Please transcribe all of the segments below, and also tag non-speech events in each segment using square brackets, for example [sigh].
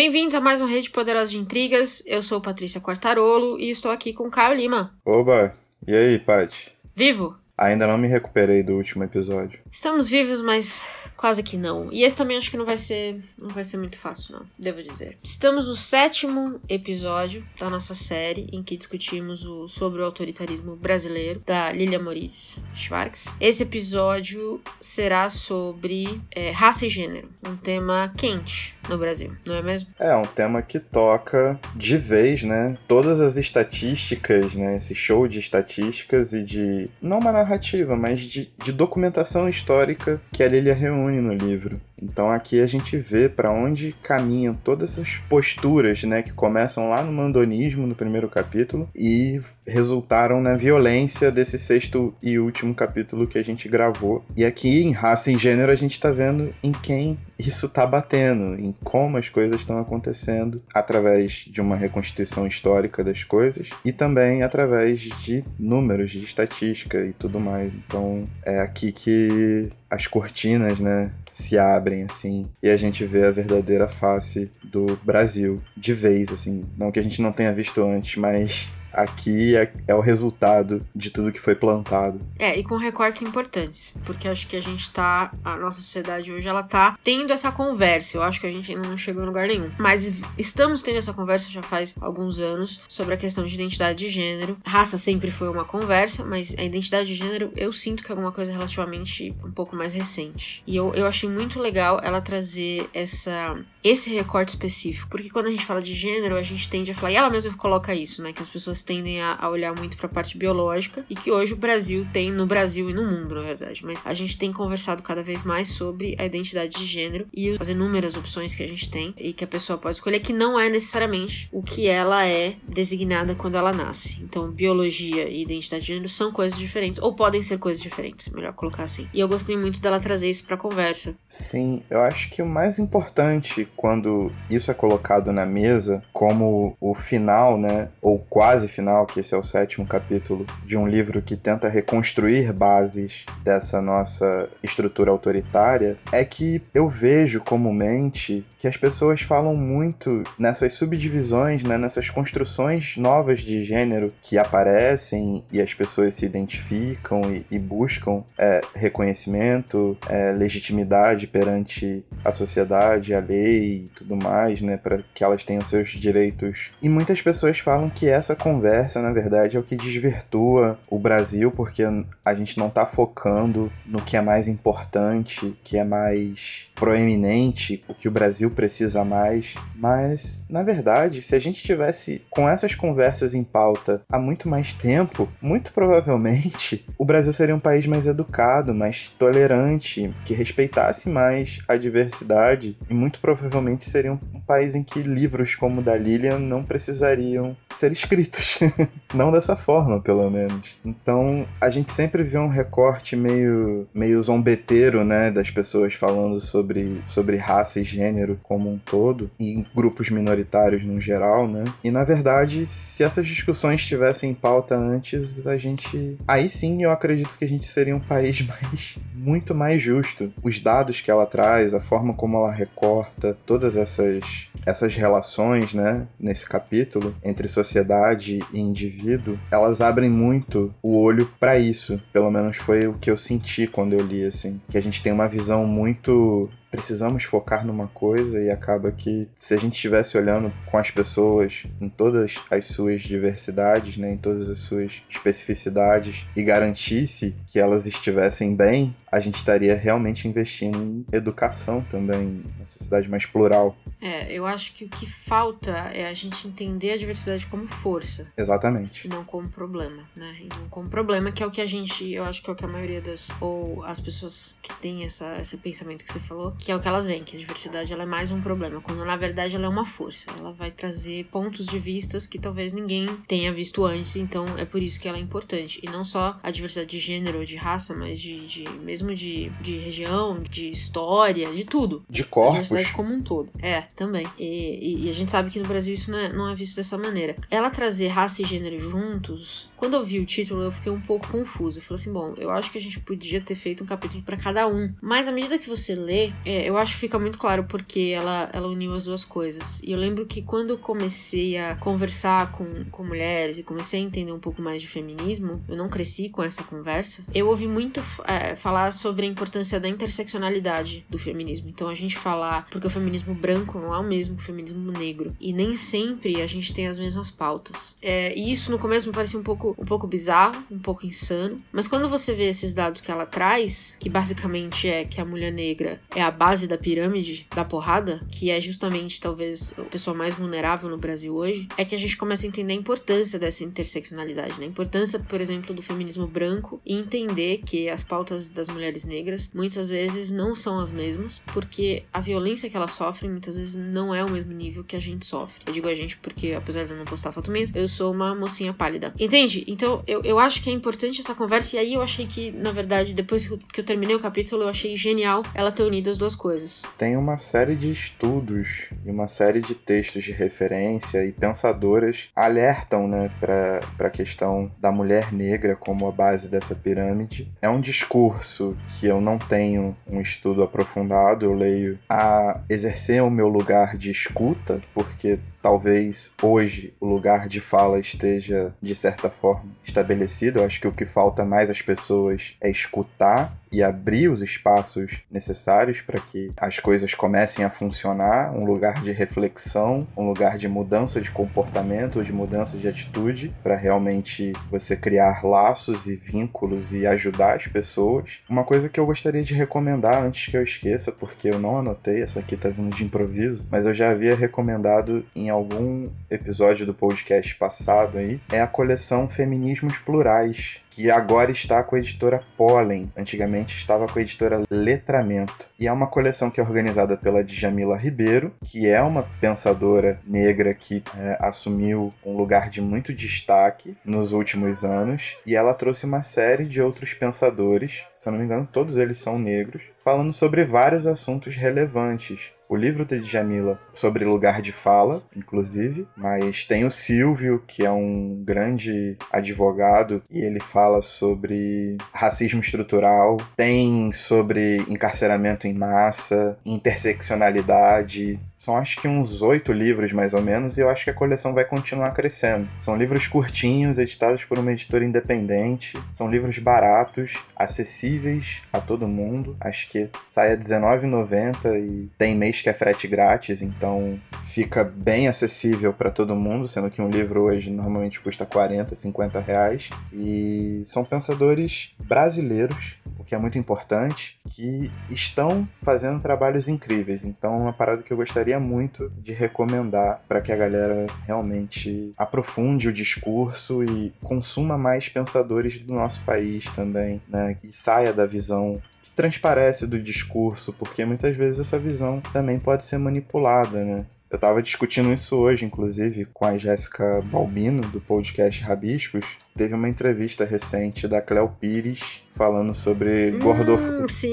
Bem-vindos a mais um Rede Poderosa de Intrigas. Eu sou Patrícia Quartarolo e estou aqui com Caio Lima. Oba! E aí, Paty? Vivo? Ainda não me recuperei do último episódio. Estamos vivos, mas quase que não. E esse também acho que não vai ser, não vai ser muito fácil, não, devo dizer. Estamos no sétimo episódio da nossa série em que discutimos o, sobre o autoritarismo brasileiro da Lilia Moritz Schwartz. Esse episódio será sobre é, raça e gênero, um tema quente no Brasil, não é mesmo? É um tema que toca de vez, né? Todas as estatísticas, né? Esse show de estatísticas e de não uma narrativa, mas de, de documentação histórica que a Lilia reúne no livro. Então aqui a gente vê para onde caminham todas essas posturas, né, que começam lá no mandonismo no primeiro capítulo e resultaram na violência desse sexto e último capítulo que a gente gravou. E aqui em raça e gênero a gente está vendo em quem isso tá batendo, em como as coisas estão acontecendo através de uma reconstituição histórica das coisas e também através de números, de estatística e tudo mais. Então é aqui que as cortinas, né, se abrem assim e a gente vê a verdadeira face do Brasil de vez assim, não que a gente não tenha visto antes, mas aqui é, é, o resultado de tudo que foi plantado. É, e com recortes importantes, porque acho que a gente tá, a nossa sociedade hoje, ela tá tendo essa conversa. Eu acho que a gente ainda não chegou em lugar nenhum, mas estamos tendo essa conversa já faz alguns anos sobre a questão de identidade de gênero. Raça sempre foi uma conversa, mas a identidade de gênero eu sinto que é alguma coisa relativamente um pouco mais recente. E eu, eu achei muito legal ela trazer essa esse recorte específico, porque quando a gente fala de gênero, a gente tende a falar, e ela mesma coloca isso, né, que as pessoas tendem a, a olhar muito para a parte biológica e que hoje o Brasil tem no Brasil e no mundo, na verdade. Mas a gente tem conversado cada vez mais sobre a identidade de gênero e as inúmeras opções que a gente tem e que a pessoa pode escolher que não é necessariamente o que ela é designada quando ela nasce. Então, biologia e identidade de gênero são coisas diferentes ou podem ser coisas diferentes, melhor colocar assim. E eu gostei muito dela trazer isso para conversa. Sim, eu acho que o mais importante quando isso é colocado na mesa como o final, né, ou quase final, que esse é o sétimo capítulo de um livro que tenta reconstruir bases dessa nossa estrutura autoritária, é que eu vejo comumente que as pessoas falam muito nessas subdivisões, né, nessas construções novas de gênero que aparecem e as pessoas se identificam e, e buscam é, reconhecimento, é, legitimidade perante a sociedade, a lei e tudo mais, né, para que elas tenham seus direitos. E muitas pessoas falam que essa conversa na verdade, é o que desvirtua o Brasil, porque a gente não tá focando no que é mais importante, que é mais proeminente, o que o Brasil precisa mais. Mas, na verdade, se a gente tivesse com essas conversas em pauta há muito mais tempo, muito provavelmente [laughs] o Brasil seria um país mais educado, mais tolerante, que respeitasse mais a diversidade e muito provavelmente seria um país em que livros como o da Lilian não precisariam ser escritos. [laughs] não dessa forma, pelo menos. Então, a gente sempre vê um recorte meio, meio zombeteiro, né, das pessoas falando sobre, sobre raça e gênero como um todo, e grupos minoritários no geral, né? E na verdade, se essas discussões estivessem em pauta antes, a gente. Aí sim eu acredito que a gente seria um país [laughs] mais. muito mais justo. Os dados que ela traz, a forma como ela recorta, todas essas essas relações, né, nesse capítulo entre sociedade e indivíduo, elas abrem muito o olho para isso. Pelo menos foi o que eu senti quando eu li assim, que a gente tem uma visão muito precisamos focar numa coisa e acaba que se a gente estivesse olhando com as pessoas em todas as suas diversidades, né, em todas as suas especificidades e garantisse que elas estivessem bem, a gente estaria realmente investindo em educação também, uma sociedade mais plural. É, eu acho que o que falta é a gente entender a diversidade como força. Exatamente. E não como problema, né? E não como problema, que é o que a gente, eu acho que é o que a maioria das, ou as pessoas que têm essa, esse pensamento que você falou, que é o que elas veem, que a diversidade ela é mais um problema, quando na verdade ela é uma força. Ela vai trazer pontos de vistas que talvez ninguém tenha visto antes, então é por isso que ela é importante. E não só a diversidade de gênero, de raça, mas de, de mesmo de, de região, de história, de tudo. De corpos. A diversidade como um todo. É, também. E, e, e, a gente sabe que no Brasil isso não é, não é visto dessa maneira. Ela trazer raça e gênero juntos, quando eu vi o título, eu fiquei um pouco confusa. Eu falei assim: bom, eu acho que a gente podia ter feito um capítulo para cada um. Mas à medida que você lê, é, eu acho que fica muito claro porque ela, ela uniu as duas coisas. E eu lembro que quando eu comecei a conversar com, com mulheres e comecei a entender um pouco mais de feminismo, eu não cresci com essa conversa, eu ouvi muito é, falar sobre a importância da interseccionalidade do feminismo. Então a gente falar, porque o feminismo branco não é o mesmo que o feminismo negro. E nem sempre a gente tem as mesmas pautas. É, e isso no começo me parecia um pouco, um pouco bizarro, um pouco insano. Mas quando você vê esses dados que ela traz, que basicamente é que a mulher negra é a base da pirâmide da porrada, que é justamente talvez a pessoa mais vulnerável no Brasil hoje, é que a gente começa a entender a importância dessa interseccionalidade, né? A importância, por exemplo, do feminismo branco e entender que as pautas das mulheres negras muitas vezes não são as mesmas, porque a violência que elas sofrem muitas vezes não é o mesmo nível que a gente sofre. Eu digo a gente porque, apesar de eu não postar foto minha, eu sou uma mocinha pálida. Entende? Então, eu, eu acho que é importante essa conversa, e aí eu achei que, na verdade, depois que eu terminei o capítulo, eu achei genial ela ter unido as duas coisas. Tem uma série de estudos e uma série de textos de referência e pensadoras alertam, né, para a questão da mulher negra como a base dessa pirâmide. É um discurso que eu não tenho um estudo aprofundado, eu leio a exercer o meu lugar de escuta, porque talvez hoje o lugar de fala esteja, de certa forma, estabelecido. Eu acho que o que falta mais às pessoas é escutar e abrir os espaços necessários para que as coisas comecem a funcionar, um lugar de reflexão, um lugar de mudança de comportamento, de mudança de atitude, para realmente você criar laços e vínculos e ajudar as pessoas. Uma coisa que eu gostaria de recomendar antes que eu esqueça, porque eu não anotei, essa aqui tá vindo de improviso, mas eu já havia recomendado em algum episódio do podcast passado aí, é a coleção Feminismos Plurais, que agora está com a editora Pollen, antigamente estava com a editora Letramento. E é uma coleção que é organizada pela Djamila Ribeiro, que é uma pensadora negra que é, assumiu um lugar de muito destaque nos últimos anos, e ela trouxe uma série de outros pensadores, se eu não me engano, todos eles são negros, falando sobre vários assuntos relevantes o livro de Jamila sobre lugar de fala, inclusive, mas tem o Silvio, que é um grande advogado, e ele fala sobre racismo estrutural, tem sobre encarceramento em massa, interseccionalidade, são acho que uns oito livros mais ou menos, e eu acho que a coleção vai continuar crescendo. São livros curtinhos, editados por uma editora independente, são livros baratos, acessíveis a todo mundo. Acho que sai a R$19,90 e tem mês que é frete grátis, então fica bem acessível para todo mundo, sendo que um livro hoje normalmente custa 40, 50 reais. E são pensadores brasileiros, que é muito importante, que estão fazendo trabalhos incríveis. Então, é uma parada que eu gostaria muito de recomendar para que a galera realmente aprofunde o discurso e consuma mais pensadores do nosso país também, né? E saia da visão que transparece do discurso, porque muitas vezes essa visão também pode ser manipulada, né? Eu estava discutindo isso hoje, inclusive, com a Jéssica Balbino, do podcast Rabiscos. Teve uma entrevista recente da Cleo Pires falando sobre, hum, gordof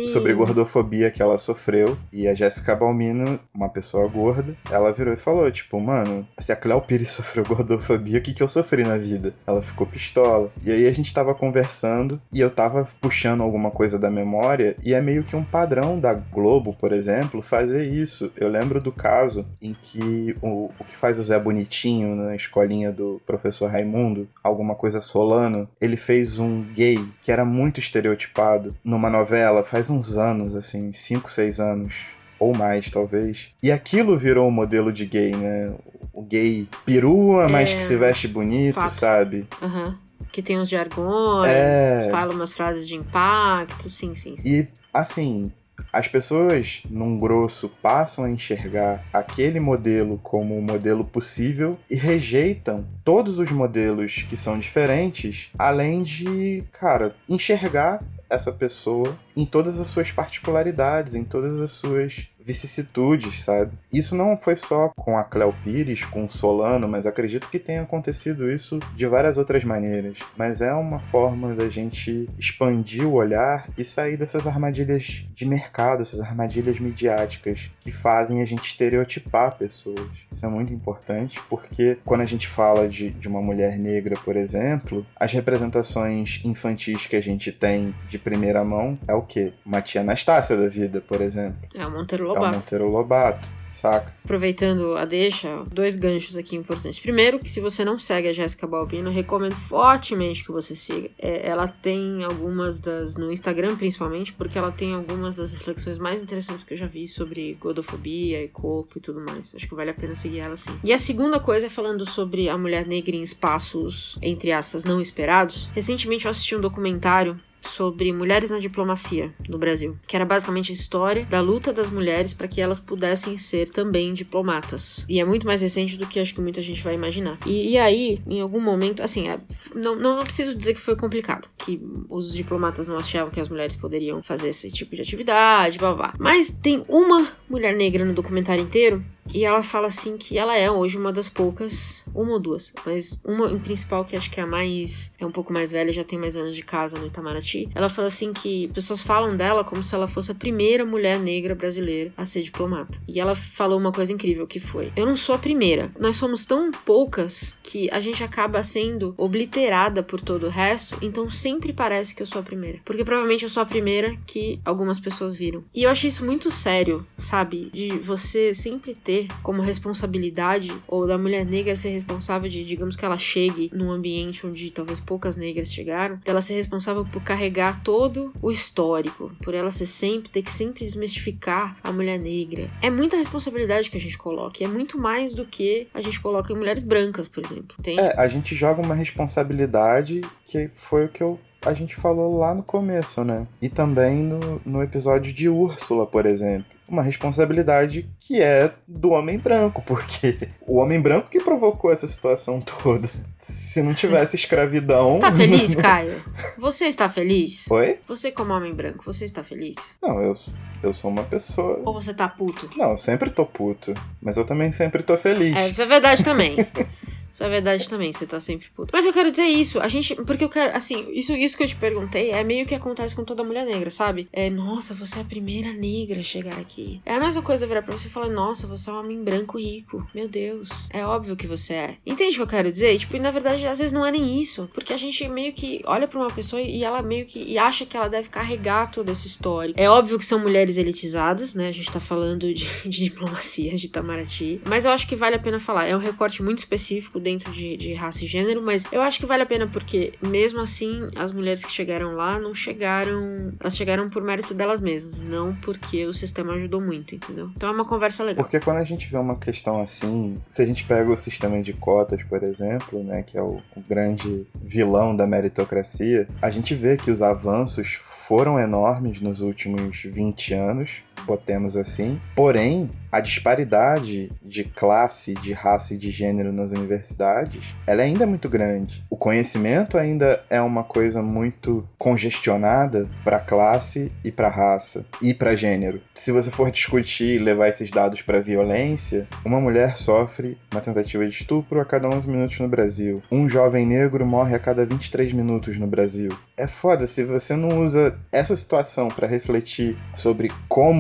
sobre gordofobia que ela sofreu. E a Jéssica Balmino, uma pessoa gorda, ela virou e falou: Tipo, mano, se a Cleo Pires [laughs] sofreu gordofobia, o que, que eu sofri na vida? Ela ficou pistola. E aí a gente tava conversando e eu tava puxando alguma coisa da memória, e é meio que um padrão da Globo, por exemplo, fazer isso. Eu lembro do caso em que o, o que faz o Zé Bonitinho na escolinha do professor Raimundo, alguma coisa Solano, ele fez um gay que era muito estereotipado numa novela faz uns anos, assim, 5, 6 anos. Ou mais, talvez. E aquilo virou um modelo de gay, né? O gay perua, mas é... que se veste bonito, Fato. sabe? Uhum. Que tem uns jargões, é... fala umas frases de impacto, sim, sim, sim. E, assim, as pessoas, num grosso, passam a enxergar aquele modelo como o modelo possível e rejeitam todos os modelos que são diferentes, além de, cara, enxergar essa pessoa em todas as suas particularidades, em todas as suas vicissitudes, sabe? Isso não foi só com a Cleo Pires, com o Solano, mas acredito que tenha acontecido isso de várias outras maneiras. Mas é uma forma da gente expandir o olhar e sair dessas armadilhas de mercado, essas armadilhas midiáticas que fazem a gente estereotipar pessoas. Isso é muito importante porque quando a gente fala de, de uma mulher negra, por exemplo, as representações infantis que a gente tem de primeira mão é o quê? Uma tia Anastácia da vida, por exemplo. É o Monteiro É o Lobato. Monteiro Lobato, saca? Aproveitando a deixa, dois ganchos aqui importantes. Primeiro, que se você não segue a Jéssica Balbino, recomendo fortemente que você siga. É, ela tem algumas das. no Instagram principalmente, porque ela tem algumas das reflexões mais interessantes que eu já vi sobre gordofobia e corpo e tudo mais. Acho que vale a pena seguir ela sim. E a segunda coisa é falando sobre a mulher negra em espaços, entre aspas, não esperados. Recentemente eu assisti um documentário sobre mulheres na diplomacia no Brasil, que era basicamente a história da luta das mulheres para que elas pudessem ser também diplomatas. E é muito mais recente do que acho que muita gente vai imaginar. E, e aí, em algum momento, assim, é, não, não, não preciso dizer que foi complicado, que os diplomatas não achavam que as mulheres poderiam fazer esse tipo de atividade, blá blá. Mas tem uma mulher negra no documentário inteiro e ela fala assim que ela é hoje uma das poucas, uma ou duas, mas uma em principal que acho que é a mais, é um pouco mais velha, já tem mais anos de casa no Itamaraty. Ela fala assim que pessoas falam dela como se ela fosse a primeira mulher negra brasileira a ser diplomata. E ela falou uma coisa incrível que foi: "Eu não sou a primeira. Nós somos tão poucas que a gente acaba sendo obliterada por todo o resto, então sempre parece que eu sou a primeira, porque provavelmente eu sou a primeira que algumas pessoas viram". E eu achei isso muito sério, sabe? De você sempre ter como responsabilidade, ou da mulher negra ser responsável de, digamos que ela chegue num ambiente onde talvez poucas negras chegaram, dela ser responsável por carregar todo o histórico, por ela ser sempre, ter que sempre desmistificar a mulher negra. É muita responsabilidade que a gente coloca, e é muito mais do que a gente coloca em mulheres brancas, por exemplo. É, a gente joga uma responsabilidade que foi o que eu a gente falou lá no começo, né? E também no, no episódio de Úrsula, por exemplo. Uma responsabilidade que é do homem branco, porque [laughs] o homem branco que provocou essa situação toda. Se não tivesse escravidão. Você tá feliz, [laughs] Caio? Você está feliz? Oi? Você, como homem branco, você está feliz? Não, eu, eu sou uma pessoa. Ou você tá puto? Não, eu sempre tô puto. Mas eu também sempre tô feliz. É, isso é verdade também. [laughs] Isso é verdade também, você tá sempre puto. Mas eu quero dizer isso, a gente. Porque eu quero. Assim, isso, isso que eu te perguntei é meio que acontece com toda mulher negra, sabe? É, nossa, você é a primeira negra a chegar aqui. É a mesma coisa virar pra você e falar, nossa, você é um homem branco rico. Meu Deus. É óbvio que você é. Entende o que eu quero dizer? Tipo, e na verdade, às vezes não é nem isso. Porque a gente meio que olha pra uma pessoa e ela meio que. e acha que ela deve carregar toda essa história. É óbvio que são mulheres elitizadas, né? A gente tá falando de, [laughs] de diplomacia de Itamaraty. Mas eu acho que vale a pena falar. É um recorte muito específico dentro de, de raça e gênero, mas eu acho que vale a pena porque, mesmo assim, as mulheres que chegaram lá não chegaram. Elas chegaram por mérito delas mesmas, não porque o sistema ajudou muito, entendeu? Então é uma conversa legal. Porque quando a gente vê uma questão assim, se a gente pega o sistema de cotas, por exemplo, né, que é o, o grande vilão da meritocracia, a gente vê que os avanços foram enormes nos últimos 20 anos, botemos assim. Porém, a disparidade de classe, de raça e de gênero nas universidades, ela ainda é muito grande. O conhecimento ainda é uma coisa muito congestionada para classe e para raça e para gênero. Se você for discutir e levar esses dados para violência, uma mulher sofre uma tentativa de estupro a cada 11 minutos no Brasil. Um jovem negro morre a cada 23 minutos no Brasil. É foda se você não usa essa situação para refletir sobre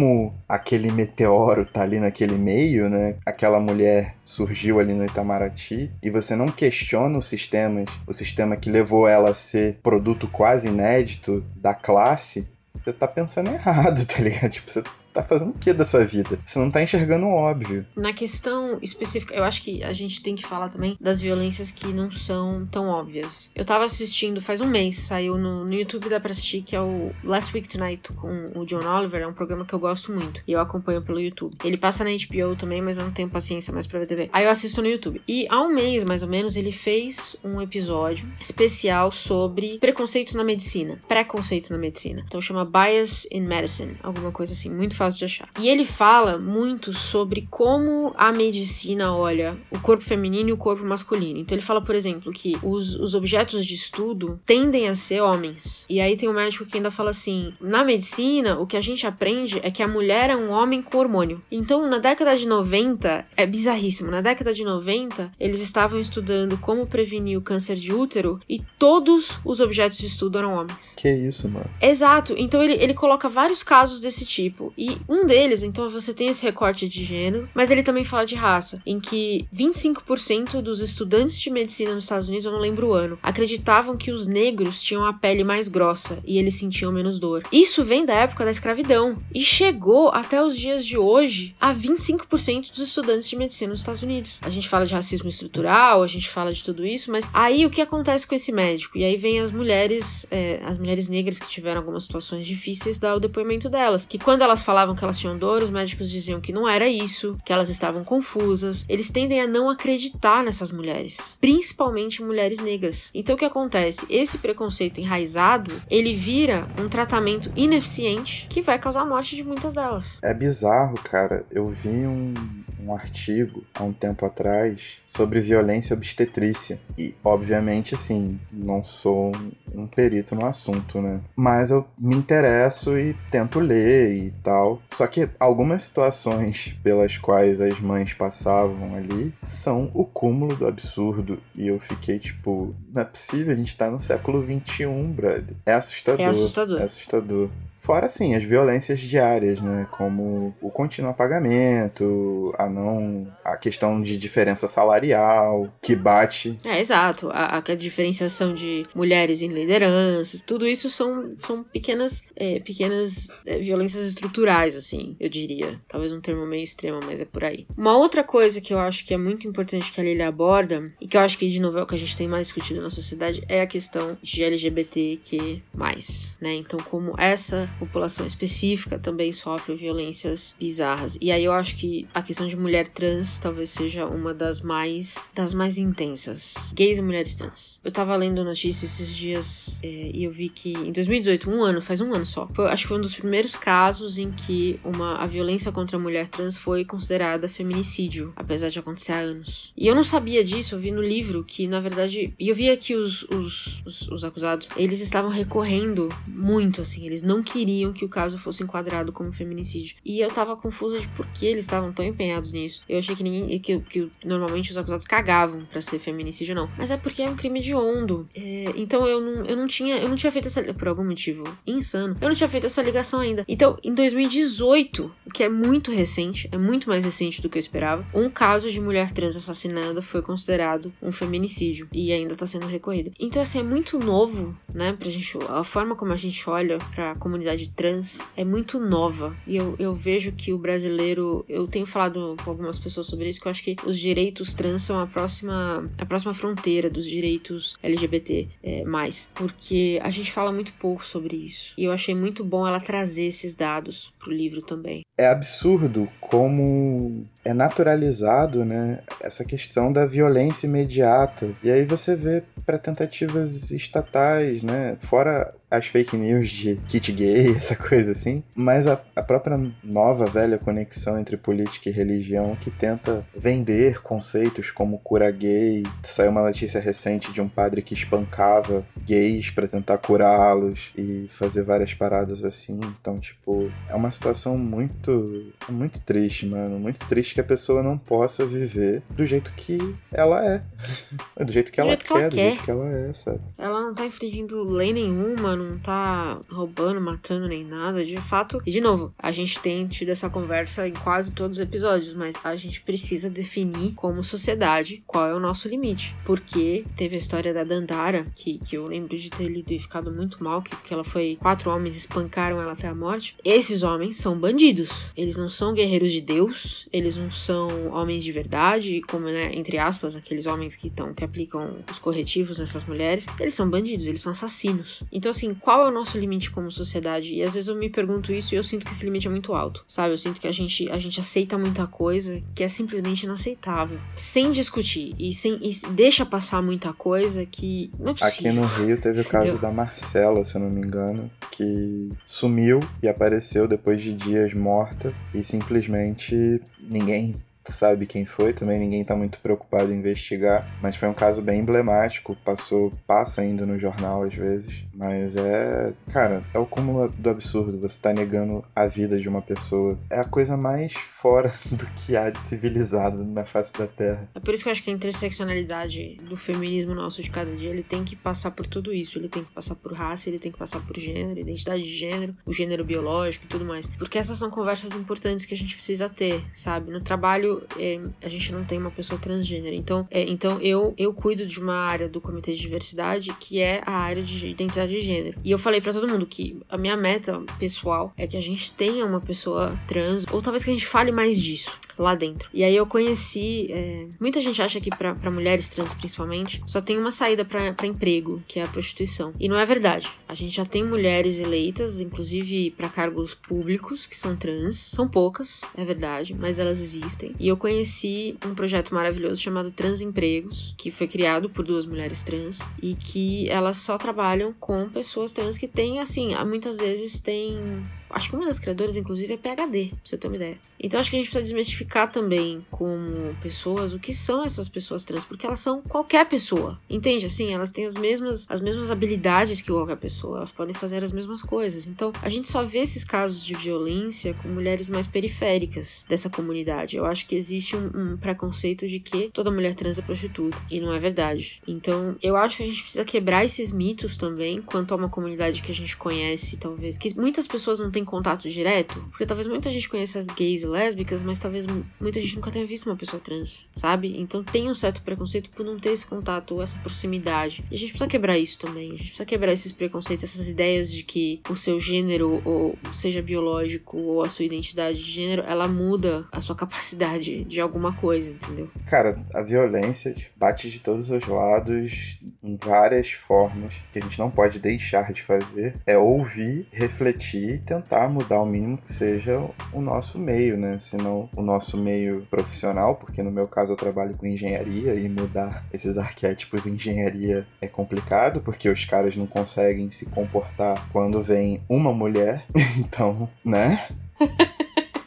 como aquele meteoro tá ali naquele meio, né? Aquela mulher surgiu ali no Itamaraty e você não questiona os sistemas, o sistema que levou ela a ser produto quase inédito da classe, você tá pensando errado, [laughs] tá ligado? Tipo, você tá fazendo o que da sua vida? Você não tá enxergando o óbvio. Na questão específica, eu acho que a gente tem que falar também das violências que não são tão óbvias. Eu tava assistindo faz um mês, saiu no, no YouTube dá pra assistir, que é o Last Week Tonight com o John Oliver, é um programa que eu gosto muito. E eu acompanho pelo YouTube. Ele passa na HBO também, mas eu não tenho paciência mais pra ver TV. Aí eu assisto no YouTube. E há um mês, mais ou menos, ele fez um episódio especial sobre preconceitos na medicina. Preconceitos na medicina. Então chama Bias in Medicine. Alguma coisa assim, muito fácil de achar. E ele fala muito sobre como a medicina olha o corpo feminino e o corpo masculino. Então ele fala, por exemplo, que os, os objetos de estudo tendem a ser homens. E aí tem um médico que ainda fala assim: na medicina, o que a gente aprende é que a mulher é um homem com hormônio. Então, na década de 90, é bizarríssimo. Na década de 90, eles estavam estudando como prevenir o câncer de útero e todos os objetos de estudo eram homens. Que isso, mano? Exato. Então ele, ele coloca vários casos desse tipo. E um deles, então você tem esse recorte de gênero, mas ele também fala de raça, em que 25% dos estudantes de medicina nos Estados Unidos, eu não lembro o ano, acreditavam que os negros tinham a pele mais grossa e eles sentiam menos dor. Isso vem da época da escravidão e chegou até os dias de hoje a 25% dos estudantes de medicina nos Estados Unidos. A gente fala de racismo estrutural, a gente fala de tudo isso, mas aí o que acontece com esse médico? E aí vem as mulheres, é, as mulheres negras que tiveram algumas situações difíceis, dar o depoimento delas. Que quando elas falavam que elas tinham dor, os médicos diziam que não era isso, que elas estavam confusas. Eles tendem a não acreditar nessas mulheres, principalmente mulheres negras. Então o que acontece? Esse preconceito enraizado, ele vira um tratamento ineficiente que vai causar a morte de muitas delas. É bizarro, cara. Eu vi um, um artigo há um tempo atrás sobre violência obstetrícia. E, obviamente, assim, não sou um perito no assunto, né? Mas eu me interesso e tento ler e tal. Só que algumas situações pelas quais as mães passavam ali são o cúmulo do absurdo. E eu fiquei tipo, não é possível, a gente tá no século XXI, brother. É assustador. É assustador. É assustador. Fora, assim, as violências diárias, né? Como o contínuo apagamento, a não. a questão de diferença salarial, que bate. É, exato. A, a diferenciação de mulheres em lideranças, tudo isso são, são pequenas, é, pequenas é, violências estruturais, assim, eu diria. Talvez um termo meio extremo, mas é por aí. Uma outra coisa que eu acho que é muito importante que a Lilia aborda, e que eu acho que, de novo, é o que a gente tem mais discutido na sociedade, é a questão de LGBTQ, né? Então, como essa população específica também sofre violências bizarras. E aí eu acho que a questão de mulher trans talvez seja uma das mais das mais intensas. Gays e mulheres trans. Eu tava lendo notícias esses dias é, e eu vi que em 2018, um ano, faz um ano só, foi, acho que foi um dos primeiros casos em que uma, a violência contra a mulher trans foi considerada feminicídio, apesar de acontecer há anos. E eu não sabia disso, eu vi no livro que, na verdade, e eu via que os, os, os, os acusados, eles estavam recorrendo muito, assim, eles não queriam que o caso fosse enquadrado como feminicídio. E eu tava confusa de por que eles estavam tão empenhados nisso. Eu achei que ninguém. que, que normalmente os acusados cagavam para ser feminicídio, não. Mas é porque é um crime de. É, então eu não, eu não tinha. Eu não tinha feito essa. Por algum motivo insano. Eu não tinha feito essa ligação ainda. Então, em 2018, que é muito recente, é muito mais recente do que eu esperava, um caso de mulher trans assassinada foi considerado um feminicídio. E ainda tá sendo recorrido. Então, assim, é muito novo, né? Pra gente. A forma como a gente olha pra comunidade comunidade trans é muito nova. E eu, eu vejo que o brasileiro. Eu tenho falado com algumas pessoas sobre isso, que eu acho que os direitos trans são a próxima, a próxima fronteira dos direitos LGBT. É, mais, porque a gente fala muito pouco sobre isso. E eu achei muito bom ela trazer esses dados pro livro também. É absurdo como é naturalizado, né, essa questão da violência imediata. E aí você vê para tentativas estatais, né, fora as fake news de kit gay, [laughs] essa coisa assim, mas a, a própria nova velha conexão entre política e religião que tenta vender conceitos como cura gay. Saiu uma notícia recente de um padre que espancava gays para tentar curá-los e fazer várias paradas assim. Então, tipo, é uma situação muito muito triste, mano, muito triste que a pessoa não possa viver do jeito que ela é. [laughs] do jeito que, do ela, jeito quer, que ela quer, do jeito que ela é, sabe? Ela não tá infringindo lei nenhuma, não tá roubando, matando nem nada. De fato, e de novo, a gente tem tido essa conversa em quase todos os episódios, mas a gente precisa definir como sociedade qual é o nosso limite. Porque teve a história da Dandara, que, que eu lembro de ter lido e ficado muito mal, que, que ela foi. Quatro homens espancaram ela até a morte. Esses homens são bandidos. Eles não são guerreiros de Deus, eles não são homens de verdade, como, né, entre aspas, aqueles homens que estão que aplicam os corretivos nessas mulheres. Eles são bandidos, eles são assassinos. Então, assim, qual é o nosso limite como sociedade? E às vezes eu me pergunto isso e eu sinto que esse limite é muito alto, sabe? Eu sinto que a gente, a gente aceita muita coisa que é simplesmente inaceitável, sem discutir e sem e deixa passar muita coisa que não é possível. Aqui no Rio teve o caso Entendeu? da Marcela, se eu não me engano, que sumiu e apareceu depois de dias morta e simplesmente ninguém sabe quem foi, também ninguém tá muito preocupado em investigar, mas foi um caso bem emblemático, passou, passa ainda no jornal às vezes, mas é, cara, é o cúmulo do absurdo, você tá negando a vida de uma pessoa. É a coisa mais fora [laughs] do que há de civilizado na face da Terra. É por isso que eu acho que a interseccionalidade do feminismo nosso de cada dia, ele tem que passar por tudo isso, ele tem que passar por raça, ele tem que passar por gênero, identidade de gênero, o gênero biológico e tudo mais, porque essas são conversas importantes que a gente precisa ter, sabe? No trabalho é, a gente não tem uma pessoa transgênero. Então, é, então eu, eu cuido de uma área do Comitê de Diversidade que é a área de identidade de gênero. E eu falei para todo mundo que a minha meta pessoal é que a gente tenha uma pessoa trans, ou talvez que a gente fale mais disso lá dentro. E aí eu conheci. É, muita gente acha que para mulheres trans, principalmente, só tem uma saída para emprego, que é a prostituição. E não é verdade. A gente já tem mulheres eleitas, inclusive para cargos públicos, que são trans. São poucas, é verdade, mas elas existem. E eu conheci um projeto maravilhoso chamado Transempregos, que foi criado por duas mulheres trans e que elas só trabalham com pessoas trans que têm, assim, muitas vezes têm Acho que uma das criadoras, inclusive, é PHD, pra você ter uma ideia. Então acho que a gente precisa desmistificar também como pessoas o que são essas pessoas trans, porque elas são qualquer pessoa. Entende? Assim, elas têm as mesmas, as mesmas habilidades que qualquer pessoa, elas podem fazer as mesmas coisas. Então a gente só vê esses casos de violência com mulheres mais periféricas dessa comunidade. Eu acho que existe um, um preconceito de que toda mulher trans é prostituta, e não é verdade. Então eu acho que a gente precisa quebrar esses mitos também quanto a uma comunidade que a gente conhece, talvez, que muitas pessoas não têm contato direto, porque talvez muita gente conheça as gays e lésbicas, mas talvez muita gente nunca tenha visto uma pessoa trans, sabe? Então tem um certo preconceito por não ter esse contato essa proximidade. E a gente precisa quebrar isso também. A gente precisa quebrar esses preconceitos, essas ideias de que o seu gênero, ou seja biológico, ou a sua identidade de gênero, ela muda a sua capacidade de alguma coisa, entendeu? Cara, a violência bate de todos os lados, em várias formas, que a gente não pode deixar de fazer. É ouvir, refletir e tentar tentar mudar o mínimo que seja o nosso meio, né? Senão o nosso meio profissional, porque no meu caso eu trabalho com engenharia e mudar esses arquétipos em engenharia é complicado, porque os caras não conseguem se comportar quando vem uma mulher. [laughs] Então, né? [laughs]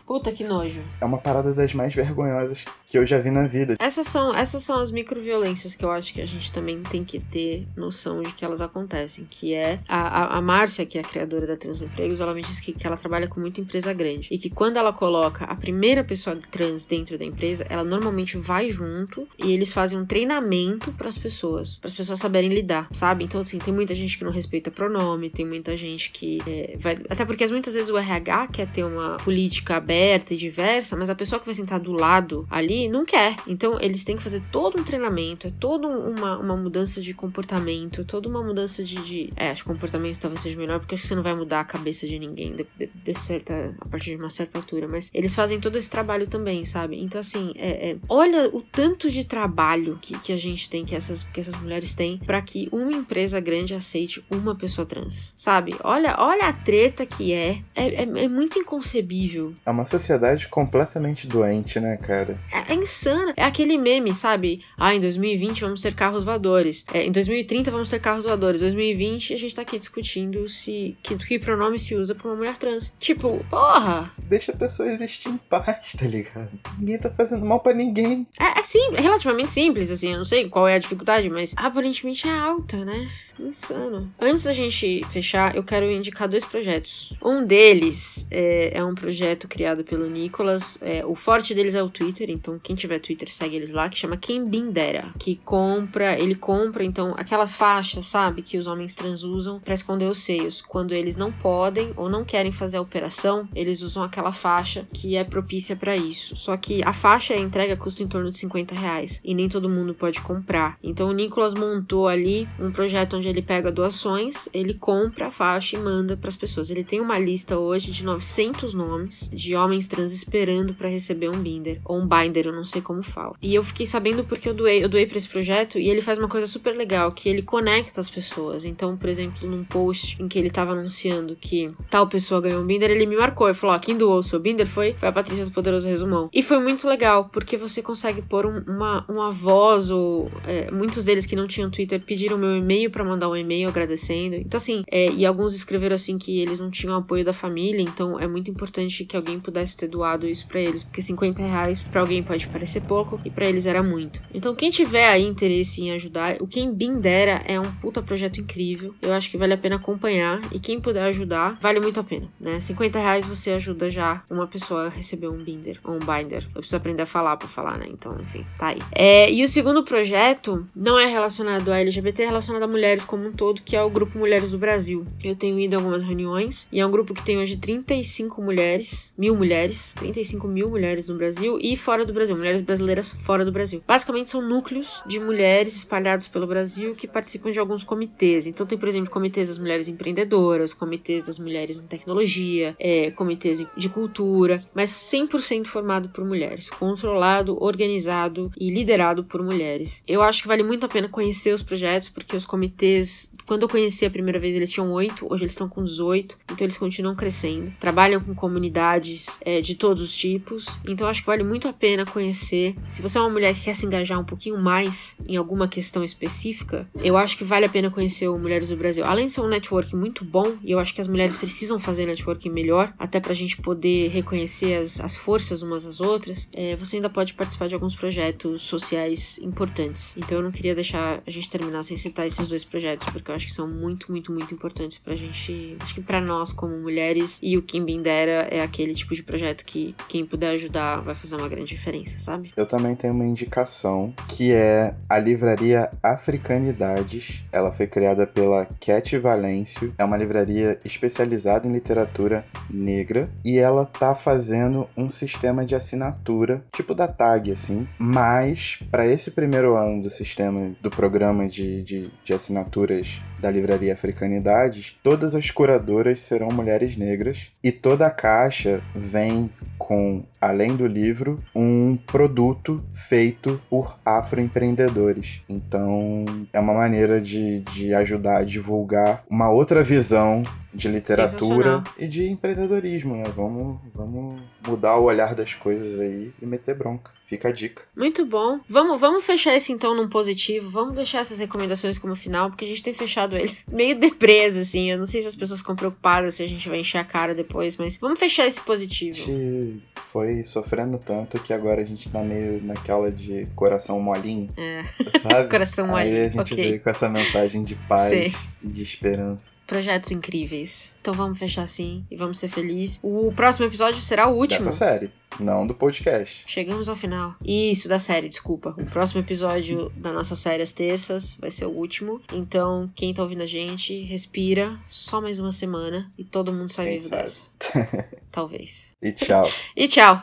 Puta que nojo. É uma parada das mais vergonhosas que eu já vi na vida. Essas são, essas são as microviolências que eu acho que a gente também tem que ter noção de que elas acontecem. Que é a, a, a Márcia, que é a criadora da Transempregos, ela me disse que, que ela trabalha com muita empresa grande. E que quando ela coloca a primeira pessoa trans dentro da empresa, ela normalmente vai junto e eles fazem um treinamento para as pessoas, para as pessoas saberem lidar, sabe? Então, assim, tem muita gente que não respeita pronome, tem muita gente que é, vai. Até porque muitas vezes o RH quer ter uma política aberta aberta e diversa, mas a pessoa que vai sentar do lado ali não quer. Então eles têm que fazer todo um treinamento, é toda uma, uma mudança de comportamento, toda uma mudança de, de. É, acho que comportamento talvez seja melhor, porque acho que você não vai mudar a cabeça de ninguém de, de, de certa, a partir de uma certa altura, mas eles fazem todo esse trabalho também, sabe? Então, assim, é, é, olha o tanto de trabalho que, que a gente tem, que essas, que essas mulheres têm, para que uma empresa grande aceite uma pessoa trans, sabe? Olha, olha a treta que é. É, é, é muito inconcebível. É uma sociedade completamente doente, né, cara? É, é insano. É aquele meme, sabe? Ah, em 2020 vamos ter carros voadores. É, em 2030 vamos ter carros voadores. 2020 a gente tá aqui discutindo se que, que pronome se usa pra uma mulher trans. Tipo, porra! Deixa a pessoa existir em paz, tá ligado? Ninguém tá fazendo mal para ninguém. É, é, sim, é relativamente simples, assim. Eu não sei qual é a dificuldade, mas aparentemente é alta, né? Insano. Antes da gente fechar, eu quero indicar dois projetos. Um deles é, é um projeto criado criado pelo Nicolas. É, o forte deles é o Twitter, então quem tiver Twitter segue eles lá, que chama Quem Bindera, que compra, ele compra então aquelas faixas, sabe, que os homens trans usam para esconder os seios. Quando eles não podem ou não querem fazer a operação, eles usam aquela faixa que é propícia para isso. Só que a faixa e a entrega custa em torno de 50 reais e nem todo mundo pode comprar. Então o Nicolas montou ali um projeto onde ele pega doações, ele compra a faixa e manda para as pessoas. Ele tem uma lista hoje de 900 nomes de homens trans esperando para receber um binder ou um binder, eu não sei como fala. E eu fiquei sabendo porque eu doei, eu doei para esse projeto e ele faz uma coisa super legal, que ele conecta as pessoas. Então, por exemplo, num post em que ele tava anunciando que tal pessoa ganhou um binder, ele me marcou e falou: quem doou o seu binder foi, foi a Patrícia do Poderoso Resumão. E foi muito legal, porque você consegue pôr um, uma, uma voz, ou é, muitos deles que não tinham Twitter pediram meu e-mail para mandar um e-mail agradecendo. Então, assim, é, e alguns escreveram assim que eles não tinham apoio da família, então é muito importante que alguém pudesse ter doado isso para eles, porque 50 reais pra alguém pode parecer pouco e para eles era muito. Então, quem tiver aí interesse em ajudar, o Quem Bindera é um puta projeto incrível. Eu acho que vale a pena acompanhar e quem puder ajudar, vale muito a pena, né? 50 reais você ajuda já uma pessoa a receber um binder ou um binder. Eu preciso aprender a falar para falar, né? Então, enfim, tá aí. É, e o segundo projeto não é relacionado a LGBT, é relacionado a mulheres como um todo, que é o Grupo Mulheres do Brasil. Eu tenho ido a algumas reuniões e é um grupo que tem hoje 35 mulheres, mil mulheres, 35 mil mulheres no Brasil e fora do Brasil, mulheres brasileiras fora do Brasil. Basicamente são núcleos de mulheres espalhados pelo Brasil que participam de alguns comitês. Então tem, por exemplo, comitês das mulheres empreendedoras, comitês das mulheres em tecnologia, é, comitês de cultura, mas 100% formado por mulheres, controlado, organizado e liderado por mulheres. Eu acho que vale muito a pena conhecer os projetos, porque os comitês, quando eu conheci a primeira vez, eles tinham oito, hoje eles estão com 18, então eles continuam crescendo. Trabalham com comunidades é, de todos os tipos, então acho que vale muito a pena conhecer. Se você é uma mulher que quer se engajar um pouquinho mais em alguma questão específica, eu acho que vale a pena conhecer o Mulheres do Brasil. Além de ser um network muito bom, e eu acho que as mulheres precisam fazer networking melhor, até pra gente poder reconhecer as, as forças umas às outras, é, você ainda pode participar de alguns projetos sociais importantes. Então eu não queria deixar a gente terminar sem citar esses dois projetos, porque eu acho que são muito, muito, muito importantes pra gente, acho que pra nós como mulheres, e o Kim Bindera é aquele tipo de projeto que quem puder ajudar vai fazer uma grande diferença, sabe? Eu também tenho uma indicação que é a livraria Africanidades. Ela foi criada pela Cat Valêncio. É uma livraria especializada em literatura negra e ela tá fazendo um sistema de assinatura, tipo da TAG, assim. Mas, para esse primeiro ano do sistema, do programa de, de, de assinaturas da livraria Africanidades, todas as curadoras serão mulheres negras e toda a caixa vem com, além do livro, um produto feito por afroempreendedores. Então, é uma maneira de, de ajudar a divulgar uma outra visão de literatura e de empreendedorismo, né? Vamos, vamos mudar o olhar das coisas aí e meter bronca. Fica a dica. Muito bom. Vamos, vamos fechar esse então num positivo. Vamos deixar essas recomendações como final, porque a gente tem fechado eles [laughs] meio depresa, assim. Eu não sei se as pessoas ficam preocupadas se a gente vai encher a cara depois, mas vamos fechar esse positivo. A gente foi sofrendo tanto que agora a gente tá meio naquela de coração molinho. É. Sabe? [laughs] Coração molinho. Aí a gente ok. veio com essa mensagem de paz Sei. e de esperança. Projetos incríveis. Então vamos fechar assim e vamos ser felizes. O próximo episódio será o último. Dessa série, não do podcast. Chegamos ao final. Isso, da série, desculpa. O próximo episódio da nossa série às terças vai ser o último. Então, quem tá ouvindo a gente, respira só mais uma semana e todo mundo sai Quem vivo sabe? dessa. [laughs] Talvez. E tchau. E tchau.